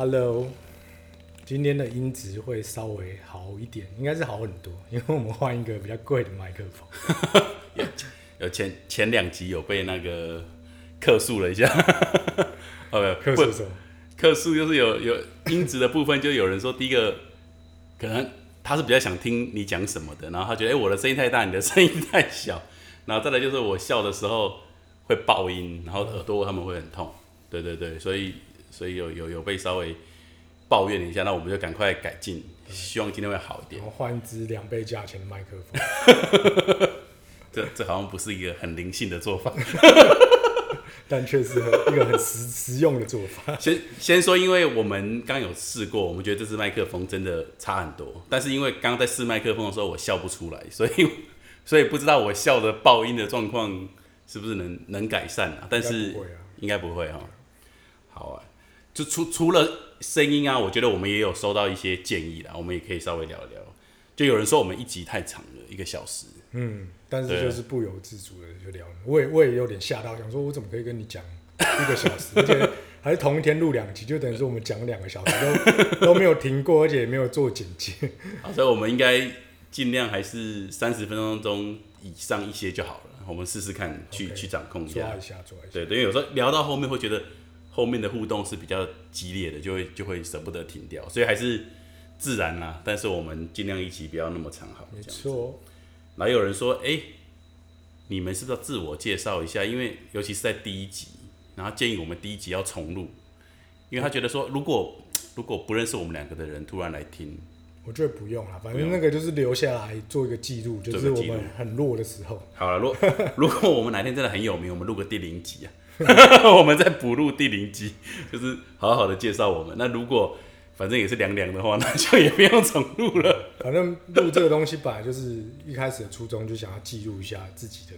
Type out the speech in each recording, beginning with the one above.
Hello，今天的音质会稍微好一点，应该是好很多，因为我们换一个比较贵的麦克风。有前前两集有被那个客诉了一下，哦，客诉什么？客诉就是有有音质的部分，就有人说第一个可能他是比较想听你讲什么的，然后他觉得哎我的声音太大，你的声音太小，然后再来就是我笑的时候会爆音，然后耳朵他们会很痛，对对对，所以所以有有有被稍微抱怨了一下，那我们就赶快改进，希望今天会好一点我。换一支两倍价钱的麦克风，这这好像不是一个很灵性的做法。但却是很一个很实实用的做法。先先说，因为我们刚有试过，我们觉得这支麦克风真的差很多。但是因为刚刚在试麦克风的时候，我笑不出来，所以所以不知道我笑的爆音的状况是不是能能改善啊？但是应该不会啊应该不会哈。好啊，就除除了声音啊，我觉得我们也有收到一些建议啦，我们也可以稍微聊一聊。就有人说我们一集太长了，一个小时。嗯，但是就是不由自主的就聊了。我也我也有点吓到，想说我怎么可以跟你讲一个小时，而且还是同一天录两集，就等于说我们讲两个小时都 都没有停过，而且也没有做简介。好，所以我们应该尽量还是三十分钟中以上一些就好了。我们试试看，去去掌控一下抓。一下，抓一下。对，因为有时候聊到后面会觉得后面的互动是比较激烈的，就会就会舍不得停掉，所以还是自然啦。但是我们尽量一起不要那么长好，没。错，然后有人说，哎、你们是不是要自我介绍一下？因为尤其是在第一集，然后建议我们第一集要重录，因为他觉得说，如果如果不认识我们两个的人突然来听，我觉得不用了，反正那个就是留下来做一个记录，就是我们很弱的时候。好了，如如果我们哪天真的很有名，我们录个第零集啊，我们在补录第零集，就是好好的介绍我们。那如果反正也是凉凉的话，那就也不用重录了。反正录这个东西本来就是一开始的初衷，就想要记录一下自己的，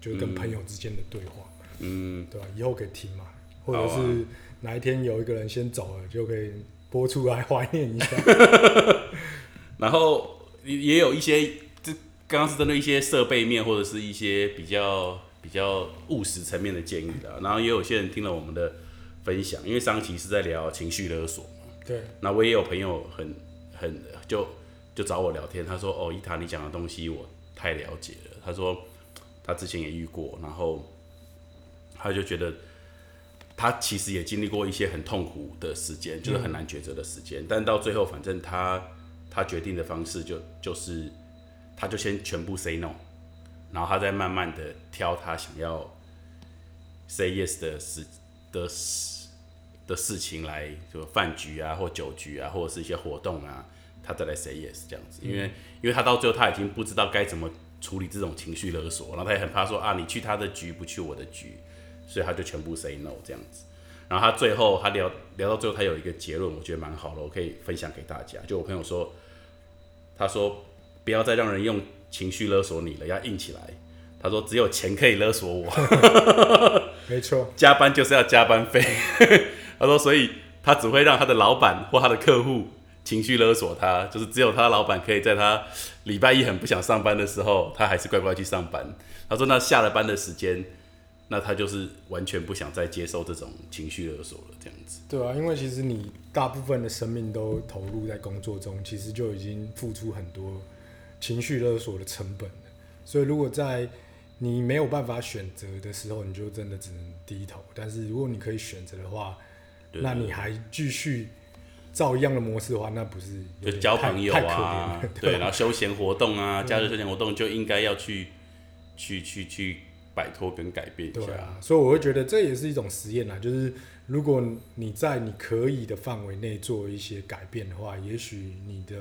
就是跟朋友之间的对话，嗯，对吧、以后可以听嘛，或者是哪一天有一个人先走了，就可以播出来怀念一下。然后也也有一些，这刚刚是针对一些设备面或者是一些比较比较务实层面的建议的。然后也有些人听了我们的分享，因为上期是在聊情绪勒索嘛。对，那我也有朋友很很就就找我聊天，他说：“哦，伊塔，你讲的东西我太了解了。”他说他之前也遇过，然后他就觉得他其实也经历过一些很痛苦的时间，就是很难抉择的时间。但到最后，反正他他决定的方式就就是他就先全部 say no，然后他再慢慢的挑他想要 say yes 的事的事的事情来，就饭局啊，或酒局啊，或者是一些活动啊，他再来 say yes 这样子。因为因为他到最后他已经不知道该怎么处理这种情绪勒索，然后他也很怕说啊，你去他的局不去我的局，所以他就全部 say no 这样子。然后他最后他聊聊到最后，他有一个结论，我觉得蛮好的，我可以分享给大家。就我朋友说，他说不要再让人用情绪勒索你了，要硬起来。他说只有钱可以勒索我，没错，加班就是要加班费。他说，所以他只会让他的老板或他的客户情绪勒索他，就是只有他老板可以在他礼拜一很不想上班的时候，他还是乖乖去上班。他说，那下了班的时间，那他就是完全不想再接受这种情绪勒索了，这样子。对啊，因为其实你大部分的生命都投入在工作中，其实就已经付出很多情绪勒索的成本的。所以如果在你没有办法选择的时候，你就真的只能低头。但是如果你可以选择的话，对那你还继续照一样的模式的话，那不是就交朋友啊了，对，然后休闲活动啊，假日休闲活动就应该要去去去去摆脱跟改变一下。对啊，所以我会觉得这也是一种实验啊，就是如果你在你可以的范围内做一些改变的话，也许你的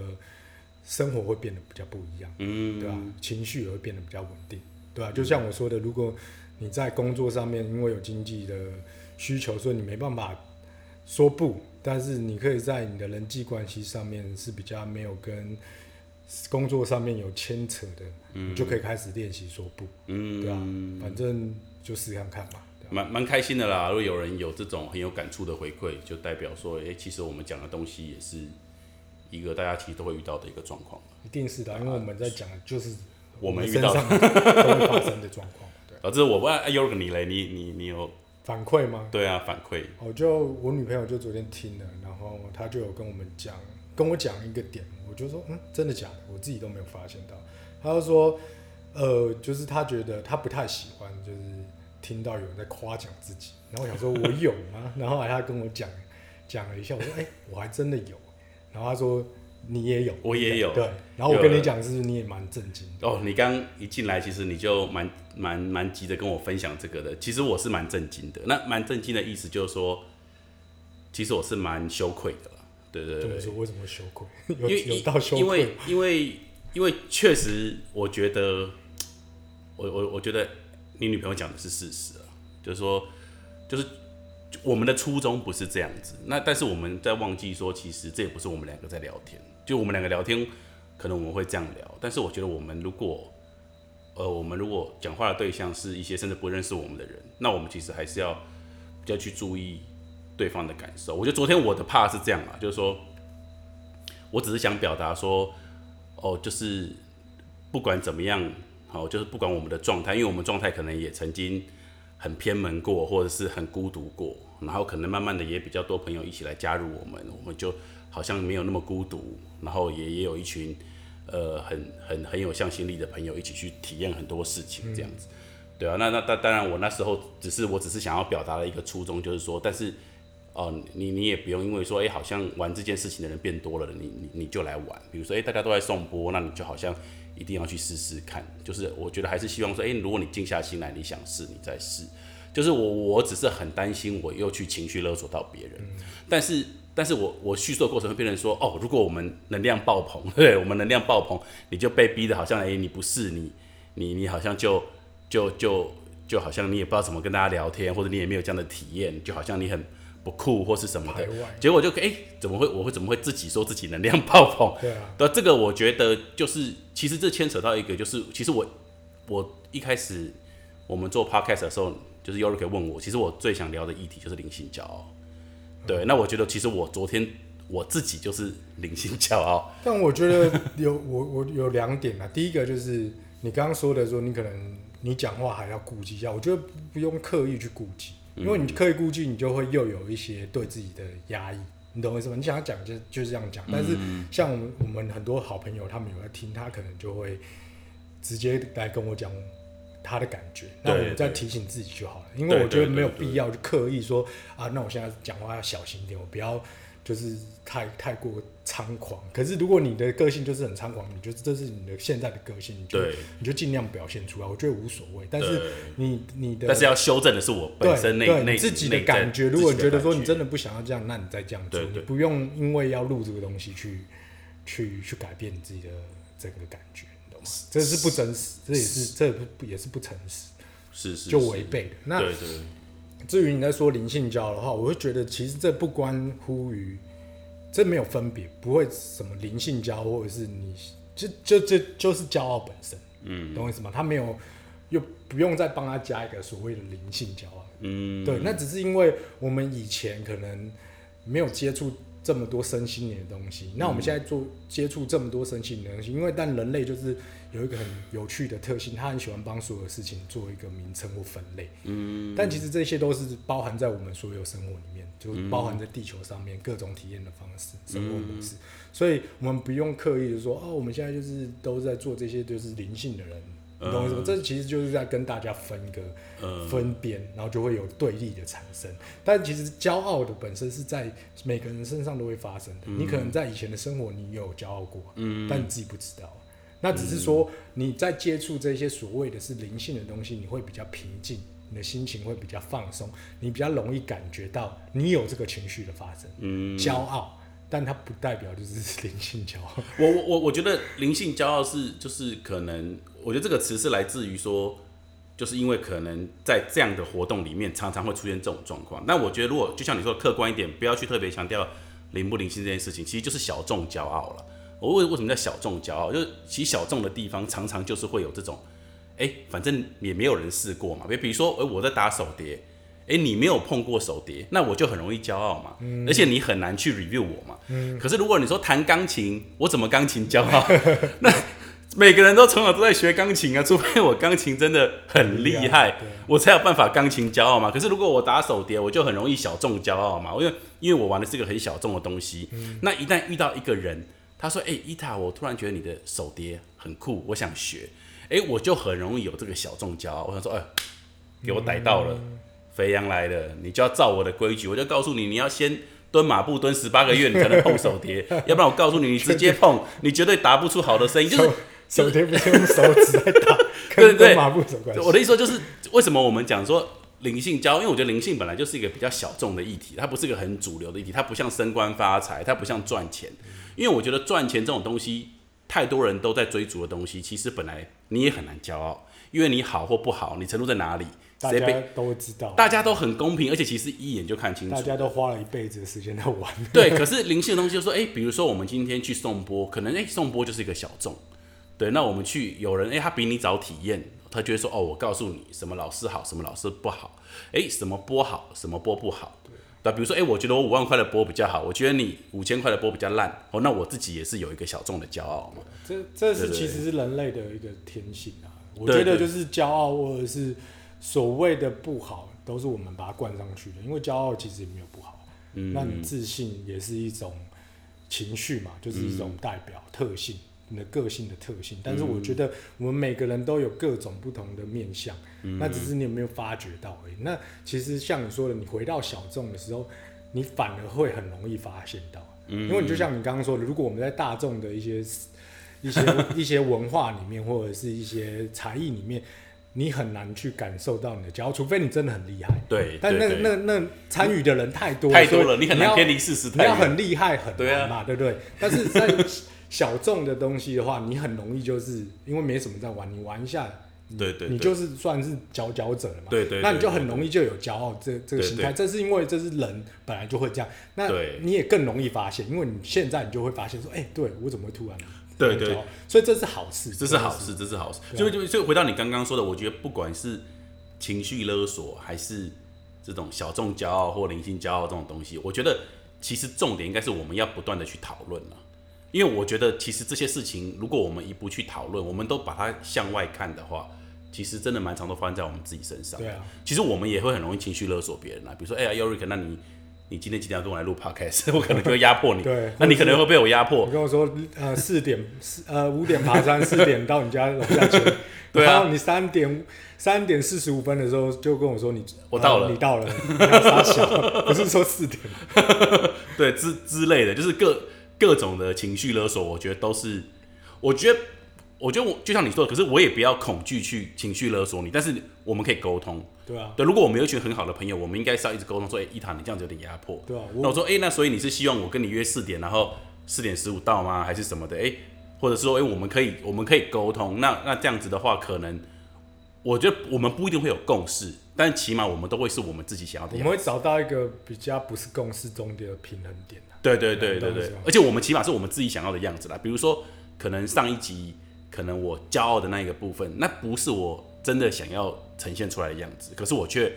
生活会变得比较不一样，嗯，对吧、情绪也会变得比较稳定，对吧、就像我说的，如果你在工作上面因为有经济的需求，所以你没办法说不，但是你可以在你的人际关系上面是比较没有跟工作上面有牵扯的，你就可以开始练习说不，嗯，对啊，反正就试看看嘛。对啊蛮蛮开心的啦。如果有人有这种很有感触的回馈，就代表说，哎、其实我们讲的东西也是一个大家其实都会遇到的一个状况。一定是的，因为我们在讲的就是我们遇到 都会发生的状况。对，导致我问哎，尤尔你嘞，你你你有反馈吗？对啊，反馈。我，就我女朋友就昨天听了，然后她就有跟我们讲，跟我讲一个点，我就说，嗯，真的假的？我自己都没有发现到。她就说，呃，就是她觉得她不太喜欢，就是听到有人在夸奖自己。然后我想说，我有吗？然后来她跟我讲讲了一下，我说，哎、我还真的有。然后他说，你也有，我也有对。然后我跟你讲，是你也蛮震惊的？哦，你刚一进来，其实你就蛮蛮蛮急着跟我分享这个的。其实我是蛮震惊的。那蛮震惊的意思就是说，其实我是蛮羞愧的啦。对对对，怎么说？为什么羞愧？有因为有到羞因为愧吗？因为因为确实，我觉得，我我我觉得你女朋友讲的是事实啊，就是说，就是我们的初衷不是这样子。那但是我们在忘记说，其实这也不是我们两个在聊天，就我们两个聊天，可能我们会这样聊，但是我觉得我们如果呃，我们如果讲话的对象是一些甚至不认识我们的人，那我们其实还是要比较去注意对方的感受。我觉得昨天我的怕是这样啊，就是说我只是想表达说，哦，就是不管怎么样，好、就是不管我们的状态，因为我们状态可能也曾经很偏门过，或者是很孤独过，然后可能慢慢的也比较多朋友一起来加入我们，我们就好像没有那么孤独，然后也也有一群呃很很很有向心力的朋友一起去体验很多事情，这样子。对啊，那那当当然，我那时候只是我只是想要表达的一个初衷，就是说，但是哦、你你也不用因为说，哎、好像玩这件事情的人变多了，你你你就来玩。比如说，哎、大家都在送播，那你就好像一定要去试试看。就是我觉得还是希望说，哎、如果你静下心来，你想试，你再试。就是我我只是很担心，我又去情绪勒索到别人，但是。但是我我叙述的过程会变成说，哦，如果我们能量爆棚，对我们能量爆棚，你就被逼的好像，哎、你不是你，你你好像就就就就好像你也不知道怎么跟大家聊天，或者你也没有这样的体验，就好像你很不酷或是什么的，结果就哎、诶怎么会我会怎么会自己说自己能量爆棚？对啊，对，这个我觉得就是，其实这牵扯到一个，就是其实我我一开始我们做 podcast 的时候，就是 Yorik 问我，其实我最想聊的议题就是灵性骄傲。对，那我觉得其实我昨天我自己就是灵性骄傲，但我觉得有我我有两点啊，第一个就是你刚刚说的说你可能你讲话还要顾及一下，我觉得不不用刻意去顾及，因为你刻意顾及，你就会又有一些对自己的压抑，你懂我意思吗？你想要讲就就是这样讲，但是像我们我们很多好朋友，他们有在听，他可能就会直接来跟我讲他的感觉，那我对们再提醒自己就好了，因为我觉得没有必要去刻意说啊，那我现在讲话要小心一点，我不要就是太太过猖狂。可是如果你的个性就是很猖狂，你就这是你的现在的个性，你就你就尽量表现出来，我觉得无所谓。但是你你的但是要修正的是我本身内内自己的感觉，如果你觉得说你真的不想要这样，那你再这样做，你不用因为要录这个东西去去去改变你自己的整个感觉，这是不真实，这也是这不也是不诚实，是是就是。违背的。那对对。至于你在说灵性教的话，我会觉得其实这不关乎于，这没有分别，不会什么灵性教或者是你就就这就是骄傲本身，嗯，懂我意思吗？他没有又不用再帮他加一个所谓的灵性骄傲，嗯，对，那只是因为我们以前可能没有接触这么多身心灵的东西，那我们现在做接触这么多身心灵的东西，因为但人类就是有一个很有趣的特性，他很喜欢帮所有事情做一个名称或分类，嗯，但其实这些都是包含在我们所有生活里面，就包含在地球上面各种体验的方式、生活模式，所以我们不用刻意的说哦，我们现在就是都在做这些就是灵性的人。你懂我意思吗？这其实就是在跟大家分一个分边，然后就会有对立的产生。但其实骄傲的本身是在每个人身上都会发生的。你可能在以前的生活你有骄傲过，但你自己不知道。那只是说你在接触这些所谓的是灵性的东西，你会比较平静，你的心情会比较放松，你比较容易感觉到你有这个情绪的发生。嗯，骄傲，但它不代表就是 灵性骄傲。我我我我觉得灵性骄傲是就是可能，我觉得这个词是来自于说，就是因为可能在这样的活动里面常常会出现这种状况。那我觉得如果就像你说的客观一点，不要去特别强调灵不灵性这件事情，其实就是小众骄傲了。我为为什么叫小众骄傲？就是其实小众的地方常常就是会有这种，哎、反正也没有人试过嘛。比比如说，哎、我在打手碟。哎，你没有碰过手碟，那我就很容易骄傲嘛，而且你很难去 review 我嘛。可是如果你说弹钢琴，我怎么钢琴骄傲？那每个人都从小都在学钢琴啊，除非我钢琴真的很厉害对，我才有办法钢琴骄傲嘛。可是如果我打手碟，我就很容易小众骄傲嘛，因为因为我玩的是一个很小众的东西。那一旦遇到一个人，他说：“哎、伊塔，我突然觉得你的手碟很酷，我想学。”哎，我就很容易有这个小众骄傲。我想说，哎，给我逮到了，肥羊来了，你就要照我的规矩，我就告诉你，你要先。蹲马步蹲十八个月，你才能碰手碟，要不然我告诉你，你直接碰，你绝对打不出好的声音。就是手碟不是用手指在打，对对跟跟马步有关系。我的意思说，就是为什么我们讲说灵性交，因为我觉得灵性本来就是一个比较小众的议题，它不是一个很主流的议题，它不像升官发财，它不像赚钱。因为我觉得赚钱这种东西，太多人都在追逐的东西，其实本来你也很难骄傲，因为你好或不好，你程度在哪里，大家谁被都知道，大家都很公平，而且其实一眼就看清楚大。家都花了一辈子的时间在玩。对，可是灵性的东西就说，哎、比如说我们今天去送波，可能哎、欸、送波就是一个小众，对，那我们去有人哎、他比你早体验，他就会说哦，我告诉你什么老师好，什么老师不好，哎、什么波好，什么波不好，对，比如说哎、我觉得我五万块的波比较好，我觉得你五千块的波比较烂，哦，那我自己也是有一个小众的骄傲嘛，这这是其实是人类的一个天性啊。我觉得就是骄傲或者是所谓的不好，都是我们把它灌上去的。因为骄傲其实也没有不好，嗯，那你自信也是一种情绪嘛，就是一种代表特性，你的个性的特性。但是我觉得我们每个人都有各种不同的面相，那只是你有没有发觉到而已。那其实像你说的，你回到小众的时候，你反而会很容易发现到，因为你就像你刚刚说的，如果我们在大众的一些一些一些文化里面，或者是一些才艺里面。你很难去感受到你的骄傲，除非你真的很厉害。对，但那那那参与的人太多太多了，你很难偏离事实你要很厉害很难嘛，对不对？但是在小众的东西的话，你很容易就是因为没什么在玩，你玩一下，对对，对。你就是算是佼佼者了嘛。对对对那你就很容易就有骄傲这这个心态，这是因为这是人本来就会这样。那对。你也更容易发现，因为你现在你就会发现说，哎、对我怎么会突然对对。所以这是好事，这是好事，这是好事。所以就就就回到你刚刚说的，我觉得不管是情绪勒索，还是这种小众骄傲或灵性骄傲这种东西，我觉得其实重点应该是我们要不断的去讨论了。因为我觉得其实这些事情，如果我们一不去讨论，我们都把它向外看的话，其实真的蛮常都发生在我们自己身上。对啊，其实我们也会很容易情绪勒索别人啊，比如说，哎呀 y o r i k 那你你今天几点要跟我来录 podcast？我可能就会压迫你，对那你可能会被我压迫你，跟我说，呃，四点四呃五点爬山，四点到你家楼下去，对啊然后你三点三点四十五分的时候就跟我说你我到了呃你到了，不是说四点，对之之类的，就是各各种的情绪勒索，我觉得都是，我觉得，我觉得我就像你说的，可是我也不要恐惧去情绪勒索你，但是我们可以沟通。对啊，对，如果我们有一群很好的朋友，我们应该是要一直沟通，说，哎、伊塔，你这样子有点压迫。对啊，我那我说，哎、那所以你是希望我跟你约四点，然后四点十五到吗？还是什么的？哎、或者说，哎、我们可以，我们可以沟通。那那这样子的话，可能我觉得我们不一定会有共识，但起码我们都会是我们自己想要的。我们会找到一个比较不是共识中的平衡点啊对对对对对而且我们起码是我们自己想要的样子啦。比如说，可能上一集可能我骄傲的那一个部分，那不是我真的想要呈现出来的样子，可是我却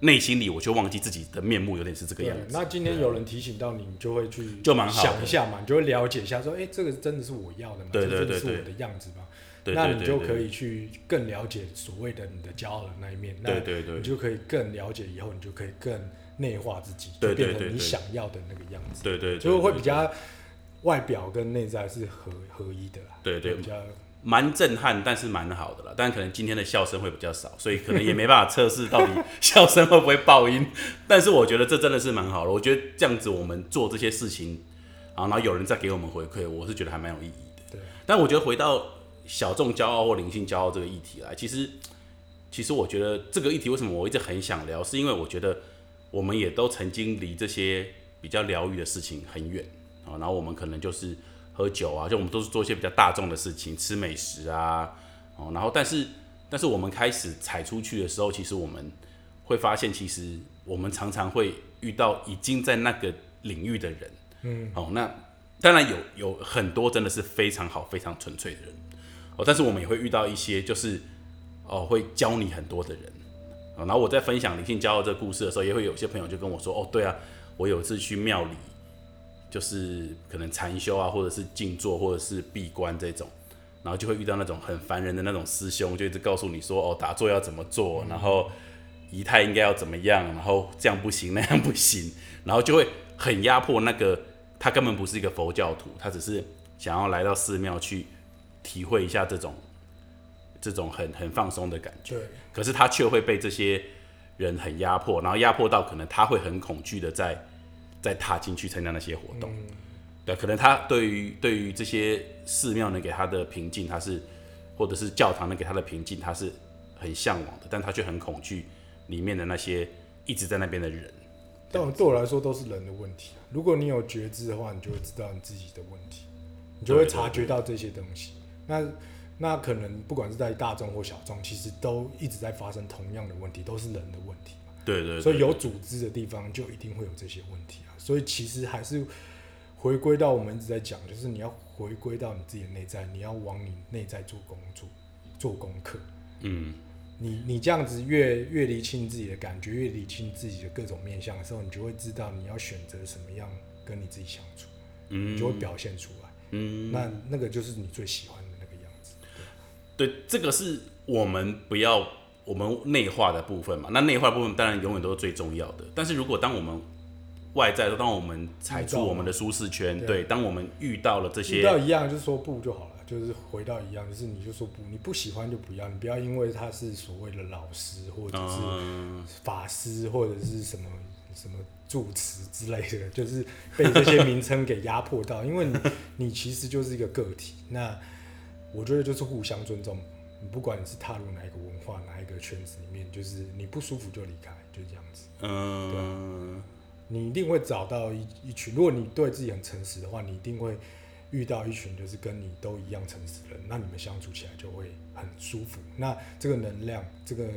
内心里我却忘记自己的面目有点是这个样，子。那今天有人提醒到你，你就会去就蛮好想一下嘛，你就会了解一下，说，哎、这个真的是我要的吗？对对对是我的样子吗？对那对对对你就可以去更了解所谓的你的骄傲的那一面，那对对对你就可以更了解以后，你就可以更内化自己，对就变成你对对对想要的那个样子，对对对，就会比较外表跟内在是合合一的啦，对对比较蛮震撼，但是蛮好的啦。但可能今天的笑声会比较少，所以可能也没办法测试到底 笑声会不会爆音。但是我觉得这真的是蛮好的。我觉得这样子我们做这些事情，啊，然后有人再给我们回馈，我是觉得还蛮有意义的。对。但我觉得回到小众骄傲或灵性骄傲这个议题来，其实其实我觉得这个议题为什么我一直很想聊，是因为我觉得我们也都曾经离这些比较疗愈的事情很远啊，然后我们可能就是喝酒啊，就我们都是做一些比较大众的事情，吃美食啊，哦，然后但是但是我们开始踩出去的时候，其实我们会发现，其实我们常常会遇到已经在那个领域的人，嗯，哦，那当然有有很多真的是非常好、非常纯粹的人，哦，但是我们也会遇到一些就是哦会教你很多的人，哦，然后我在分享灵性骄傲这个故事的时候，也会有些朋友就跟我说，哦，对啊，我有一次去庙里，就是可能禅修啊，或者是静坐，或者是闭关这种，然后就会遇到那种很烦人的那种师兄，就一直告诉你说哦，打坐要怎么做，然后仪态应该要怎么样，然后这样不行那样不行，然后就会很压迫那个他根本不是一个佛教徒，他只是想要来到寺庙去体会一下这种这种很很放松的感觉。对，可是他却会被这些人很压迫，然后压迫到可能他会很恐惧的再再踏进去参加那些活动。对，可能他对于对于这些寺庙能给他的平静，他是或者是教堂能给他的平静，他是很向往的，但他却很恐惧里面的那些一直在那边的人。但对我来说都是人的问题啊。如果你有觉知的话，你就会知道你自己的问题，你就会察觉到这些东西。那那可能不管是在大众或小众，其实都一直在发生同样的问题，都是人的问题嘛。对对对所以有组织的地方就一定会有这些问题啊。所以其实还是回归到我们一直在讲，就是你要回归到你自己的内在，你要往你内在做工作、做功课。嗯，你你这样子越越理清自己的感觉，越理清自己的各种面相的时候，你就会知道你要选择什么样跟你自己相处，嗯你就会表现出来。嗯，那那个就是你最喜欢。对，这个是我们不要我们内化的部分嘛。那内化部分当然永远都是最重要的。但是如果当我们外在，当我们踩出我们的舒适圈，对对，当我们遇到了这遇些，到一样就说不就好了，就是回到一样，就是你就说不，你不喜欢就不要，你不要因为他是所谓的老师或者是嗯，法师或者是什么什么住持之类的，就是被这些名称给压迫到，因为你你其实就是一个个体。那我觉得就是互相尊重，你不管你是踏入哪一个文化、哪一个圈子里面，就是你不舒服就离开，就这样子。嗯，你一定会找到一一群，如果你对自己很诚实的话，你一定会遇到一群就是跟你都一样诚实的人，那你们相处起来就会很舒服。那这个能量，这个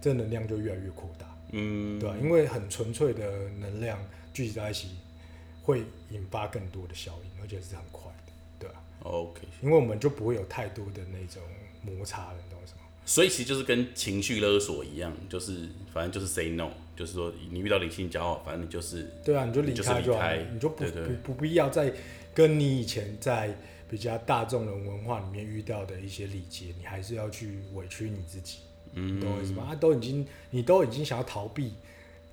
这个能量就越来越扩大。嗯，对吧、因为很纯粹的能量聚集在一起，会引发更多的效应，而且是很快，OK。因为我们就不会有太多的那种摩擦了，你懂我意思吗？所以其实就是跟情绪勒索一样，就是反正就是 say no，就是说你遇到理性骄傲，反正你就是对啊，你就离开就好了，离开你就不不不必要再跟你以前在比较大众的文化里面遇到的一些礼节，你还是要去委屈你自己，嗯懂我意思吗？啊，都已经你都已经想要逃避。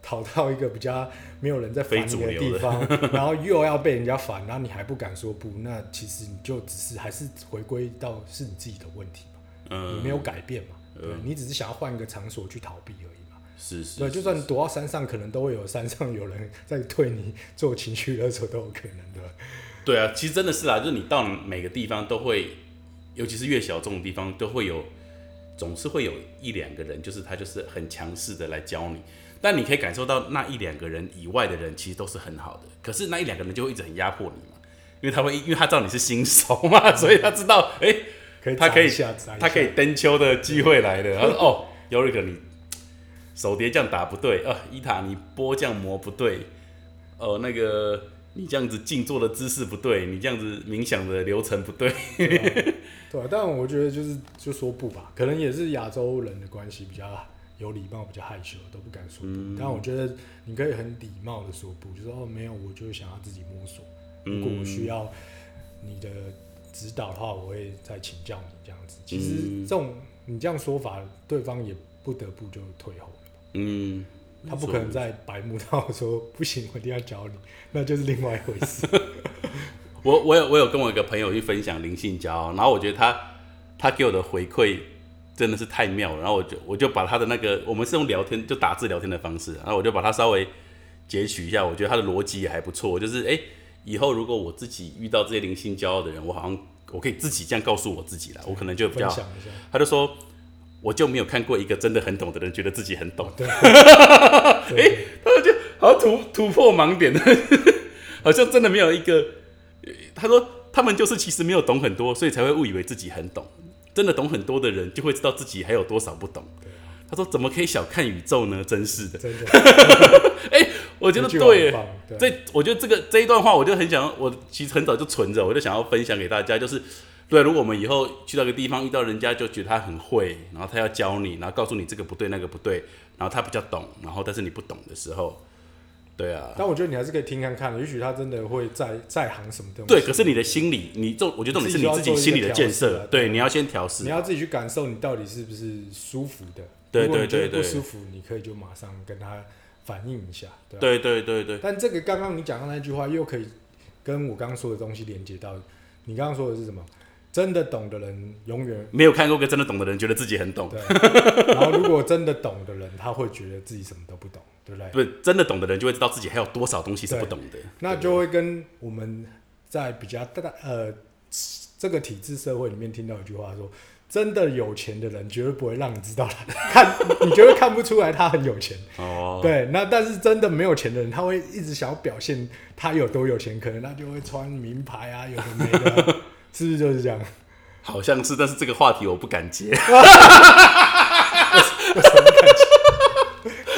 逃到一个比较没有人在烦你的地方，然后又要被人家烦，然后你还不敢说不，那其实你就只是还是回归到是你自己的问题嘛，嗯，你没有改变嘛，对嗯你只是想要换一个场所去逃避而已嘛。是是，对，是就算你躲到山上，可能都会有山上有人在对你做情绪勒索，都有可能的。对啊，其实真的是啦，就是你到每个地方都会，尤其是越小众的地方，都会有，总是会有一两个人，就是他就是很强势的来教你，但你可以感受到那一两个人以外的人其实都是很好的，可是那一两个人就会一直很压迫你嘛，因为他会，因为他知道你是新手嘛，所以他知道，哎、可以他可以他可以登秋的机会来了。他说：“ 哦，尤瑞克，你手碟这样打不对啊，伊塔你波这样磨不对，哦，那个你这样子静坐的姿势不对，你这样子冥想的流程不对。对啊，但我觉得就是就说不吧，可能也是亚洲人的关系比较有礼貌，比较害羞，都不敢说不。嗯但我觉得你可以很礼貌的说不，就说哦没有，我就是想要自己摸索。如果我需要你的指导的话，我会再请教你这样子。其实嗯这种你这样说法，对方也不得不就退后了。”嗯，他不可能在白目到说不行，我一定要教你，那就是另外一回事。我我有我有跟我一个朋友去分享灵性骄傲，然后我觉得他他给我的回馈真的是太妙了，然后我就我就把他的那个我们是用聊天就打字聊天的方式，然后我就把它稍微截取一下，我觉得他的逻辑也还不错，就是哎、诶以后如果我自己遇到这些灵性骄傲的人，我好像我可以自己这样告诉我自己了，我可能就比较，他就说。我就没有看过一个真的很懂的人，觉得自己很懂，对，哎、他就好像突突破盲点，好像真的没有一个。呃他说他们就是其实没有懂很多，所以才会误以为自己很懂。真的懂很多的人，就会知道自己还有多少不懂。他说：“怎么可以小看宇宙呢？真是的。真的，” 哎我觉得对这我觉得这个这一段话，我就很想，我其实很早就存着，我就想要分享给大家，就是对，如果我们以后去到一个地方，遇到人家就觉得他很会，然后他要教你，然后告诉你这个不对那个不对，然后他比较懂，然后但是你不懂的时候，对啊，但我觉得你还是可以听看看，也许他真的会在在行什么东西。对，可是你的心理，你这，我觉得重点是你自己心理的建设对，你要先调试你。要自己去感受你到底是不是舒服的。对对对对不舒服，你可以就马上跟他反映一下？对对对对，但这个刚刚你讲的那句话，又可以跟我刚刚说的东西连接到。你刚刚说的是什么？真的懂的人永远没有看过个真的懂的人，觉得自己很懂。对。然后如果真的懂的人，他会觉得自己什么都不懂，对不对？不是真的懂的人，就会知道自己还有多少东西是不懂的。那就会跟我们在比较大呃这个体制社会里面听到一句话说：真的有钱的人绝对不会让你知道他 看，你绝对看不出来他很有钱。哦，对，那但是真的没有钱的人，他会一直想要表现他有多有钱，可能他就会穿名牌啊，有的没的，是不是就是这样？好像是，但是这个话题我不敢接。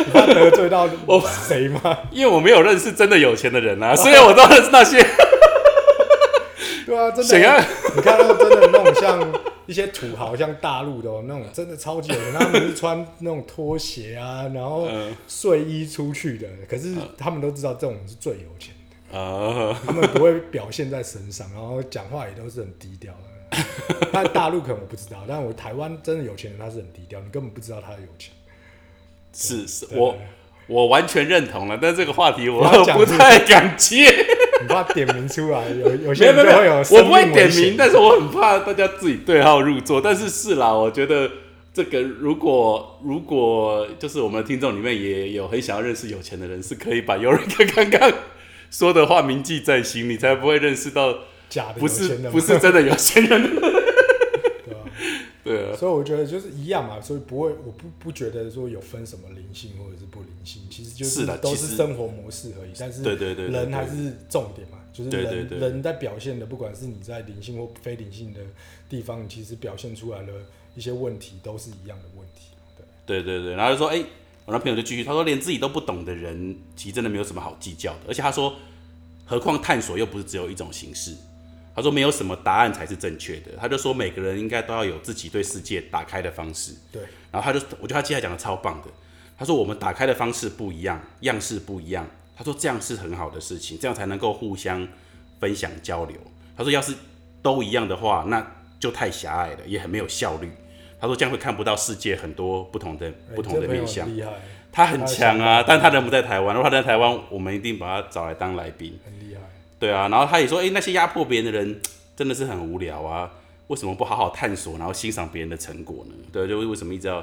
你怕得罪到我谁吗？因为我没有认识真的有钱的人啊，虽然我都认识那些。对啊，真想要的，你看那个真的那种像一些土豪，像大陆的、哦、那种，真的超级有钱，他们是穿那种拖鞋啊，然后嗯睡衣出去的，可是他们都知道这种是最有钱的，啊，他们不会表现在身上，然后讲话也都是很低调的。但大陆可能我不知道，但我台湾真的有钱人他是很低调，你根本不知道他有钱。是是，我我完全认同了，但这个话题我不太敢接。你怕点名出来，有有些人会有我不会点名，但是我很怕大家自己对号入座。但是是啦，我觉得这个如果如果就是我们的听众里面也有很想要认识有钱的人，是可以把尤瑞克刚刚说的话铭记在心，你才不会认识到假的不是不是真的有钱人。对吧？对啊，所以我觉得就是一样嘛，所以不会，我不不觉得说有分什么灵性或者是不灵性，其实就是都是生活模式而已。但是对对对对对人还是重点嘛，就是对人人在表现的，不管是你在灵性或非灵性的地方，你其实表现出来的一些问题都是一样的问题。对，对对对，然后就说，哎、我那朋友就继续，他说连自己都不懂的人，其实真的没有什么好计较的。而且他说，何况探索又不是只有一种形式。他说没有什么答案才是正确的。他就说每个人应该都要有自己对世界打开的方式。对，然后他就，我觉得他接下来讲的超棒的。他说我们打开的方式不一样，样式不一样。他说这样是很好的事情，这样才能够互相分享交流。他说要是都一样的话，那就太狭隘了，也很没有效率。他说这样会看不到世界很多不同的哎不同的面向很。厉害，他很强啊，但他人不在台湾。如果他在台湾，我们一定把他找来当来宾。很厉害。对啊，然后他也说，哎、那些压迫别人的人真的是很无聊啊，为什么不好好探索，然后欣赏别人的成果呢？对，就为什么一直要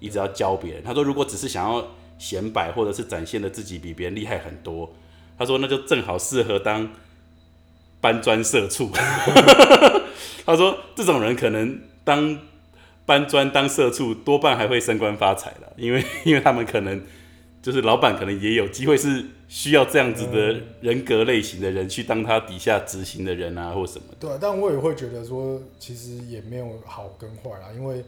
一直要教别人？他说，如果只是想要显摆，或者是展现的自己比别人厉害很多，他说那就正好适合当搬砖社畜。他说这种人可能当搬砖当社畜，多半还会升官发财了，因为 因为他们可能就是老板可能也有机会是需要这样子的人格类型的人去当他底下执行的人啊，或什么。对，但我也会觉得说，其实也没有好跟坏啦，因为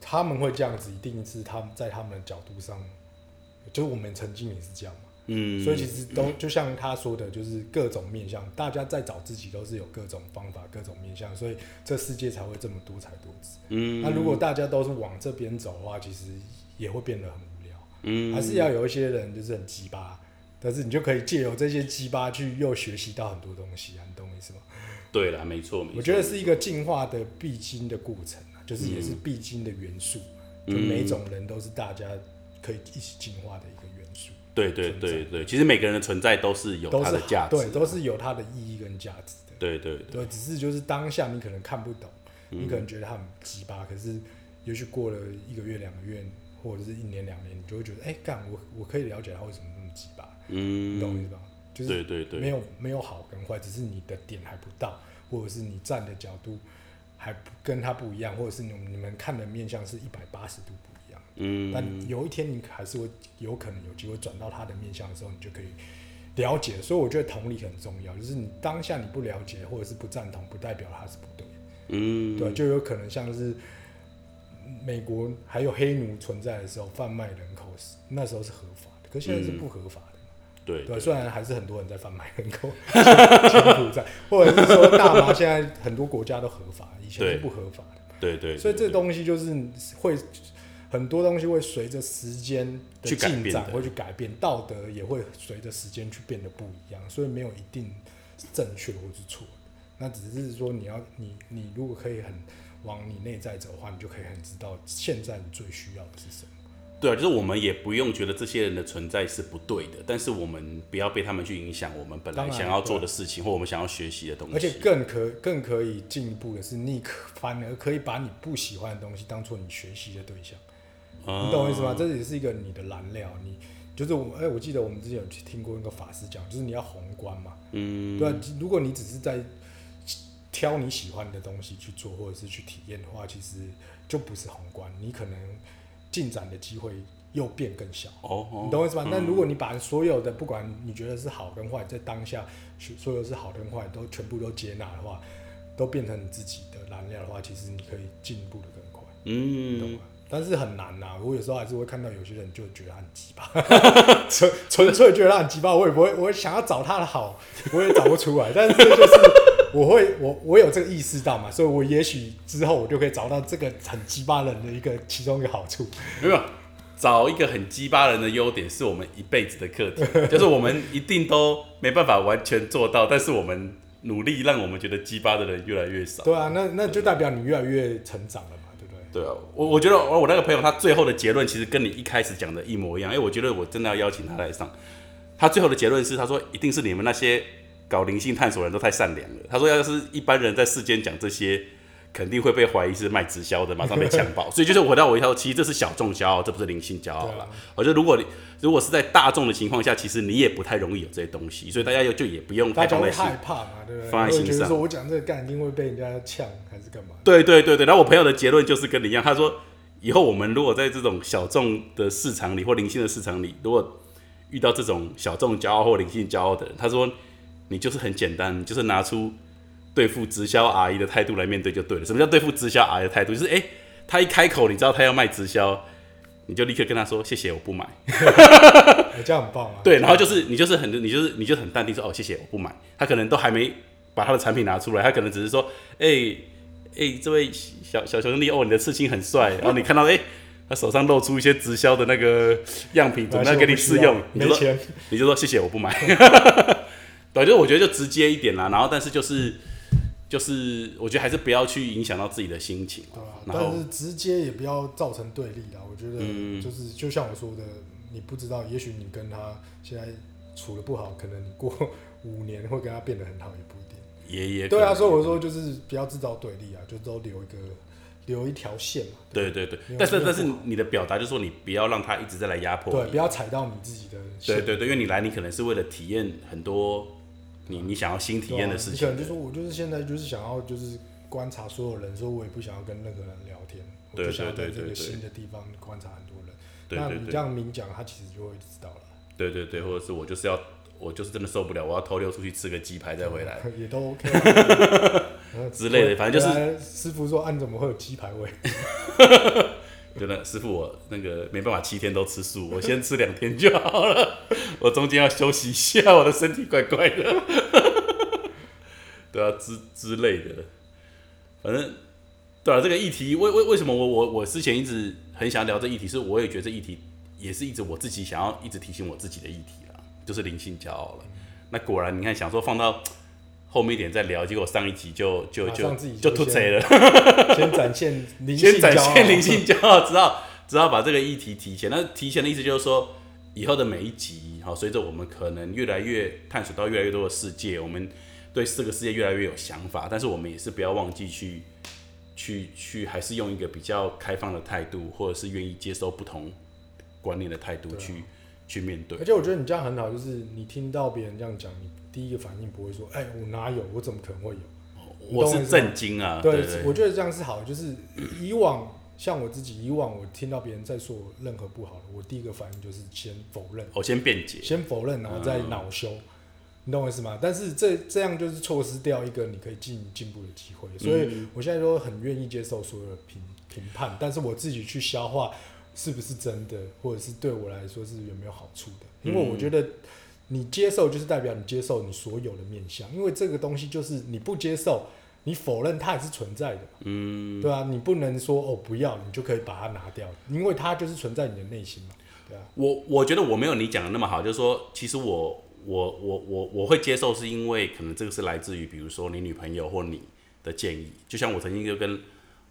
他们会这样子，一定是他们在他们的角度上，就我们曾经也是这样嘛。嗯，所以其实都就像他说的，就是各种面向，大家在找自己都是有各种方法、各种面向，所以这世界才会这么多彩多姿。嗯，那如果大家都是往这边走的话，其实也会变得很无聊。嗯还是要有一些人就是很鸡巴，但是你就可以借由这些鸡巴去又学习到很多东西啊，你懂我意思吗？对了，没错，没错。我觉得是一个进化的必经的过程啊，就是也是必经的元素，就每种人都是大家可以一起进化的一对对对对，其实每个人的存在都是有它的价值，对，都是有它的意义跟价值的。对对对，对，只是就是当下你可能看不懂，嗯你可能觉得他很鸡巴，可是也许过了一个月、两个月，或者是一年、两年，你就会觉得，哎、干我我可以了解他为什么那么鸡巴，你懂我意嗯，思吧？就是对对对，没有没有好跟坏，只是你的点还不到，或者是你站的角度还不跟他不一样，或者是你你们看的面向是一百八十度。嗯，但有一天你还是会有可能有机会转到他的面向的时候，你就可以了解。所以我觉得同理很重要，就是你当下你不了解或者是不赞同，不代表他是不对的。嗯，对，就有可能像是美国还有黑奴存在的时候，贩卖人口是那时候是合法的，可现在是不合法的。对对，虽然还是很多人在贩卖人口，柬埔寨，或者是说大麻，现在很多国家都合法，以前是不合法的。对对，所以这东西就是会很多东西会随着时间的进展会去改变，道德也会随着时间去变得不一样，所以没有一定是正确或是错的。那只是说你要你你如果可以很往你内在走的话，你就可以很知道现在你最需要的是什么。对啊，就是我们也不用觉得这些人的存在是不对的，但是我们不要被他们去影响我们本来想要做的事情或我们想要学习的东西。而且更可更可以进一步的是，你可反而可以把你不喜欢的东西当做你学习的对象。嗯你懂我意思吗？这也是一个你的燃料，你就是我，哎、我记得我们之前有去听过一个法师讲，就是你要宏观嘛，嗯，对啊，如果你只是在挑你喜欢的东西去做，或者是去体验的话，其实就不是宏观，你可能进展的机会又变更小。哦，哦你懂我意思吧？嗯但如果你把所有的不管你觉得是好跟坏，在当下所有是好跟坏都全部都接纳的话，都变成你自己的燃料的话，其实你可以进步的更快。嗯吗？但是很难呐、我有时候还是会看到有些人就觉得他很鸡巴，纯纯粹觉得他很鸡巴，我也不会，我想要找他的好，我也找不出来。但是这就是我会，我我有这个意识到嘛，所以我也许之后我就可以找到这个很鸡巴人的一个其中一个好处。没有找一个很鸡巴人的优点是我们一辈子的课题，就是我们一定都没办法完全做到，但是我们努力让我们觉得鸡巴的人越来越少。对啊，那那就代表你越来越成长了嘛，对？啊，我我觉得我我那个朋友他最后的结论其实跟你一开始讲的一模一样，因为我觉得我真的要邀请他来上。他最后的结论是，他说一定是你们那些搞灵性探索的人都太善良了。他说要是一般人在世间讲这些，肯定会被怀疑是卖直销的，马上被强暴。所以就是回到我一条，其实这是小众骄傲，这不是灵性骄傲了。我觉得如果你如果是在大众的情况下，其实你也不太容易有这些东西，所以大家就就也不用太放在心。害怕嘛，对不对？放在心上我讲这个干一定会被人家呛还是干嘛？对对对对，然后我朋友的结论就是跟你一样，他说以后我们如果在这种小众的市场里或灵性的市场里，如果遇到这种小众骄傲或灵性骄傲的人，他说你就是很简单，你就是拿出对付直销阿姨的态度来面对就对了。什么叫对付直销阿姨的态度？就是诶，他一开口，你知道他要卖直销，你就立刻跟他说谢谢，我不买。哎 这样很棒啊。对，然后就是你就是很你就是你就很淡定说哦谢谢我不买，他可能都还没把他的产品拿出来，他可能只是说哎哎、这位小小兄弟哦你的刺青很帅，然后你看到哎、他手上露出一些直销的那个样品，准备要给你试用，你就说你就说谢谢我不买，对，就是我觉得就直接一点啦，然后但是就是就是我觉得还是不要去影响到自己的心情对啊，然后但是直接也不要造成对立啊。我觉嗯得就是就像我说的，你不知道，也许你跟他现在处的不好，可能你过五年会跟他变得很好，也不一定。也也对啊，可能所以我说就是不要制造对立啊，就都留一个留一条线嘛。对对对没，有但是但是你的表达就是说你不要让他一直在来压迫对，你不要踩到你自己的线。对对对，因为你来，你可能是为了体验很多你你想要新体验的事情你可能就说我就是现在就是想要就是观察所有人，说我也不想要跟任何人聊天，我对就想要在这个新的地方观察很多人。那你这样明讲，他其实就会知道了，对对对，或者是我就是要我就是真的受不了，我要偷溜出去吃个鸡排再回来 也都 OK 啊之类的，反正就是师傅说，啊，你怎么会有鸡排味？真的师傅我那个没办法七天都吃素，我先吃两天就好了，我中间要休息一下，我的身体怪怪的，对啊之之类的，反正对啊，这个议题为为为什么我我我之前一直很想聊这议题，是我也觉得这议题也是一直我自己想要一直提醒我自己的议题啦，就是灵性骄傲了。那果然你看，想说放到后面一点再聊，结果上一集就就就就就先吐贼了。先展现灵性 先展现灵性骄傲，只好只好把这个议题提前。那提前的意思就是说，以后的每一集，好，随着我们可能越来越探索到越来越多的世界，我们对这个世界越来越有想法，但是我们也是不要忘记去去去，还是用一个比较开放的态度，或者是愿意接受不同观念的态度去、去面对。而。且我觉得你这样很好，就是你听到别人这样讲，你第一个反应不会说，哎、我哪有，我怎么可能会有？你我是震惊啊，对我觉得这样是好的，就是以往像我自己，以往我听到别人在说任何不好的，我第一个反应就是先否认，我先辩解，先否认，然后再恼羞，你懂我意思吗？但是这这样就是错失掉一个你可以进进步的机会，所以嗯。我现在都很愿意接受所有的评评判，但是我自己去消化是不是真的，或者是对我来说是有没有好处的，因为我觉得。你接受就是代表你接受你所有的面相，因为这个东西就是你不接受，你否认它也是存在的，嗯，对啊，你不能说哦不要，你就可以把它拿掉，因为它就是存在你的内心嘛，对啊，我我觉得我没有你讲的那么好，就是说，其实我我我我我会接受，是因为可能这个是来自于，比如说你女朋友或你的建议。就像我曾经就跟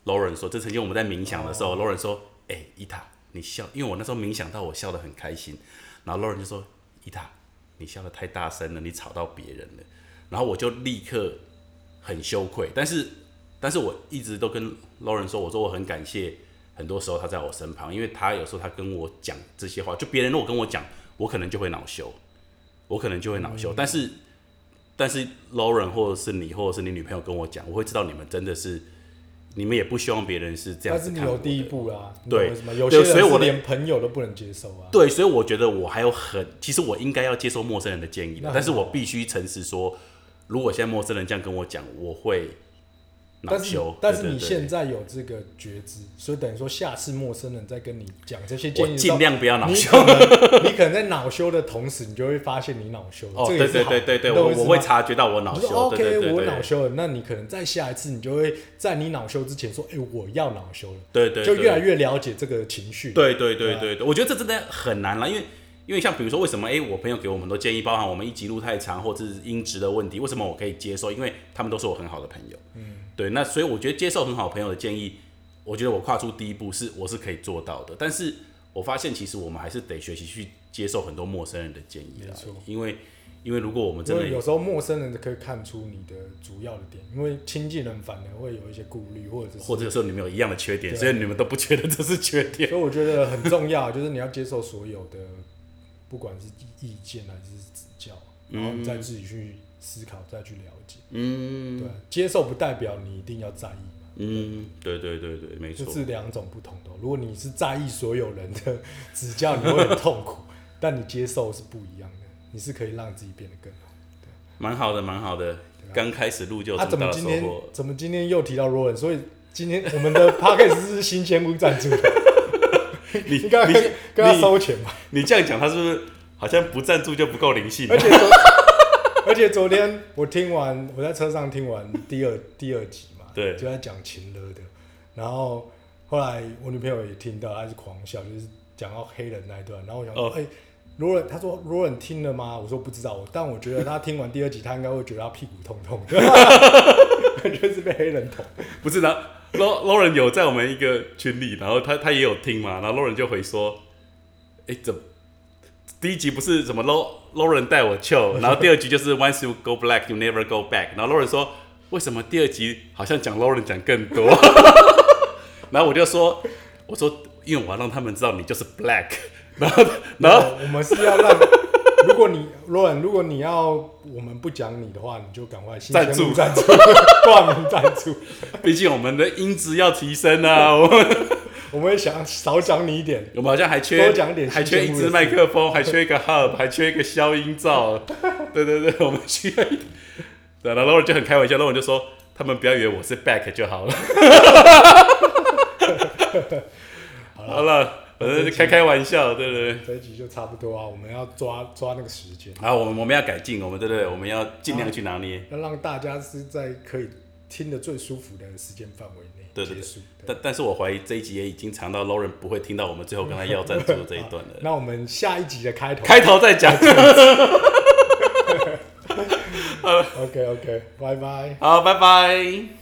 Lauren 说，这曾经我们在冥想的时候、l a u r e n 说：“哎、伊塔，你笑，因为我那时候冥想到我笑得很开心。”然后 Lauren 就说：“伊塔，你笑得太大声了，你吵到别人了。”然后我就立刻很羞愧，但是但是我一直都跟 Lauren 说，我说我很感谢，很多时候他在我身旁，因为他有时候他跟我讲这些话，就别人如果跟我讲，我可能就会恼羞，我可能就会恼羞，但是但是 Lauren 或者是你或者是你女朋友跟我讲，我会知道你们真的是，你们也不希望别人是这样子看我的。有第一步啦，对懂我意思吗？有些连朋友都不能接受啊，对，所以我觉得我还有很，其实我应该要接受陌生人的建议的，但是我必须诚实说，如果现在陌生人这样跟我讲，我会恼但是羞。但是你现在有这个觉知，所以等于说下次陌生人在跟你讲这些建议尽量不要恼羞。你可能在恼羞的同时，你就会发现你恼羞了。哦，对对对对对，我我会察觉到我恼羞。OK，我恼羞了，那你可能在下一次，你就会在你恼羞之前说，哎、我要恼羞了，对对，对就越来越了解这个情绪。对对对对我觉得这真的很难了，因为因为像比如说，为什么哎、诶我朋友给我们都建议，包含我们一集录太长，或者是音质的问题，为什么我可以接受？因为他们都是我很好的朋友。嗯，对，那所以我觉得接受很好朋友的建议，我觉得我跨出第一步是我是可以做到的。但是我发现其实我们还是得学习去接受很多陌生人的建议啦因为因为如果我们真的有时候陌生人可以看出你的主要的点，因为亲近人反而会有一些顾虑，或者是或者说你们有一样的缺点，所以你们都不觉得这是缺点。所以我觉得很重要，就是你要接受所有的，不管是意见还是指教，然后你再自己去思考，再去了解。嗯对，接受不代表你一定要在意嘛，嗯，对对对对，没错这。是两种不同的哦。如果你是在意所有人的指教，你会很痛苦，但你接受是不一样的，你是可以让自己变得更好。蛮好的，蛮好的。刚开始录就这么怎么今天。怎么今天又提到 Roland？所以今天我们的 Podcast 是新鲜屋赞助的，你你刚刚你跟跟他收钱吧？你这样讲，他是不是好像不赞助就不够灵性？而且昨而且昨天我听完，我在车上听完第二第二集嘛，对就在讲情勒的，然后后来我女朋友也听到，她是狂笑，就是讲到黑人那一段，然后我想说，哦哎、罗伦，他说罗伦听了吗？我说不知道，但我觉得他听完第二集，他应该会觉得他屁股痛痛的，感觉是被黑人捅。不是的，Lo Lauren 有在我们一个群里，然后他他也有听嘛，然后 Lauren 就回说，哎、怎第一集不是什么 Lo Lauren 带我 chill，然后第二集就是 Once you go black you never go back，然后 Lauren 说，为什么第二集好像讲 Lauren 讲更多？然后我就说，我说因为我要让他们知道你就是 black，然后然后我们是要让，如果你罗伦，如果你要我们不讲你的话，你就赶快新赞助赞助，挂名赞助。毕竟我们的音质要提升啊，我们我们也想少讲你一点，我们好像还缺多讲点还缺一支麦克风，还缺一个 hub，还缺一个消音罩。对对对，我们需要一。对，然后 Lauren 就很开玩笑，Lauren 就说他们不要以为我是 back 就好了。好了，反正就开开玩笑，对对对。这一集就差不多啊，我们要抓抓那个时间，然后我们我们要改进，我们对对对，我们要尽量去拿捏。要让大家是在可以听得最舒服的时间范围内对对对但但是我怀疑这一集也已经长到 Lauren 不会听到我们最后跟他要赞助的这一段了。那我们下一集的开头开头再讲。OK OK，拜拜。好，拜拜。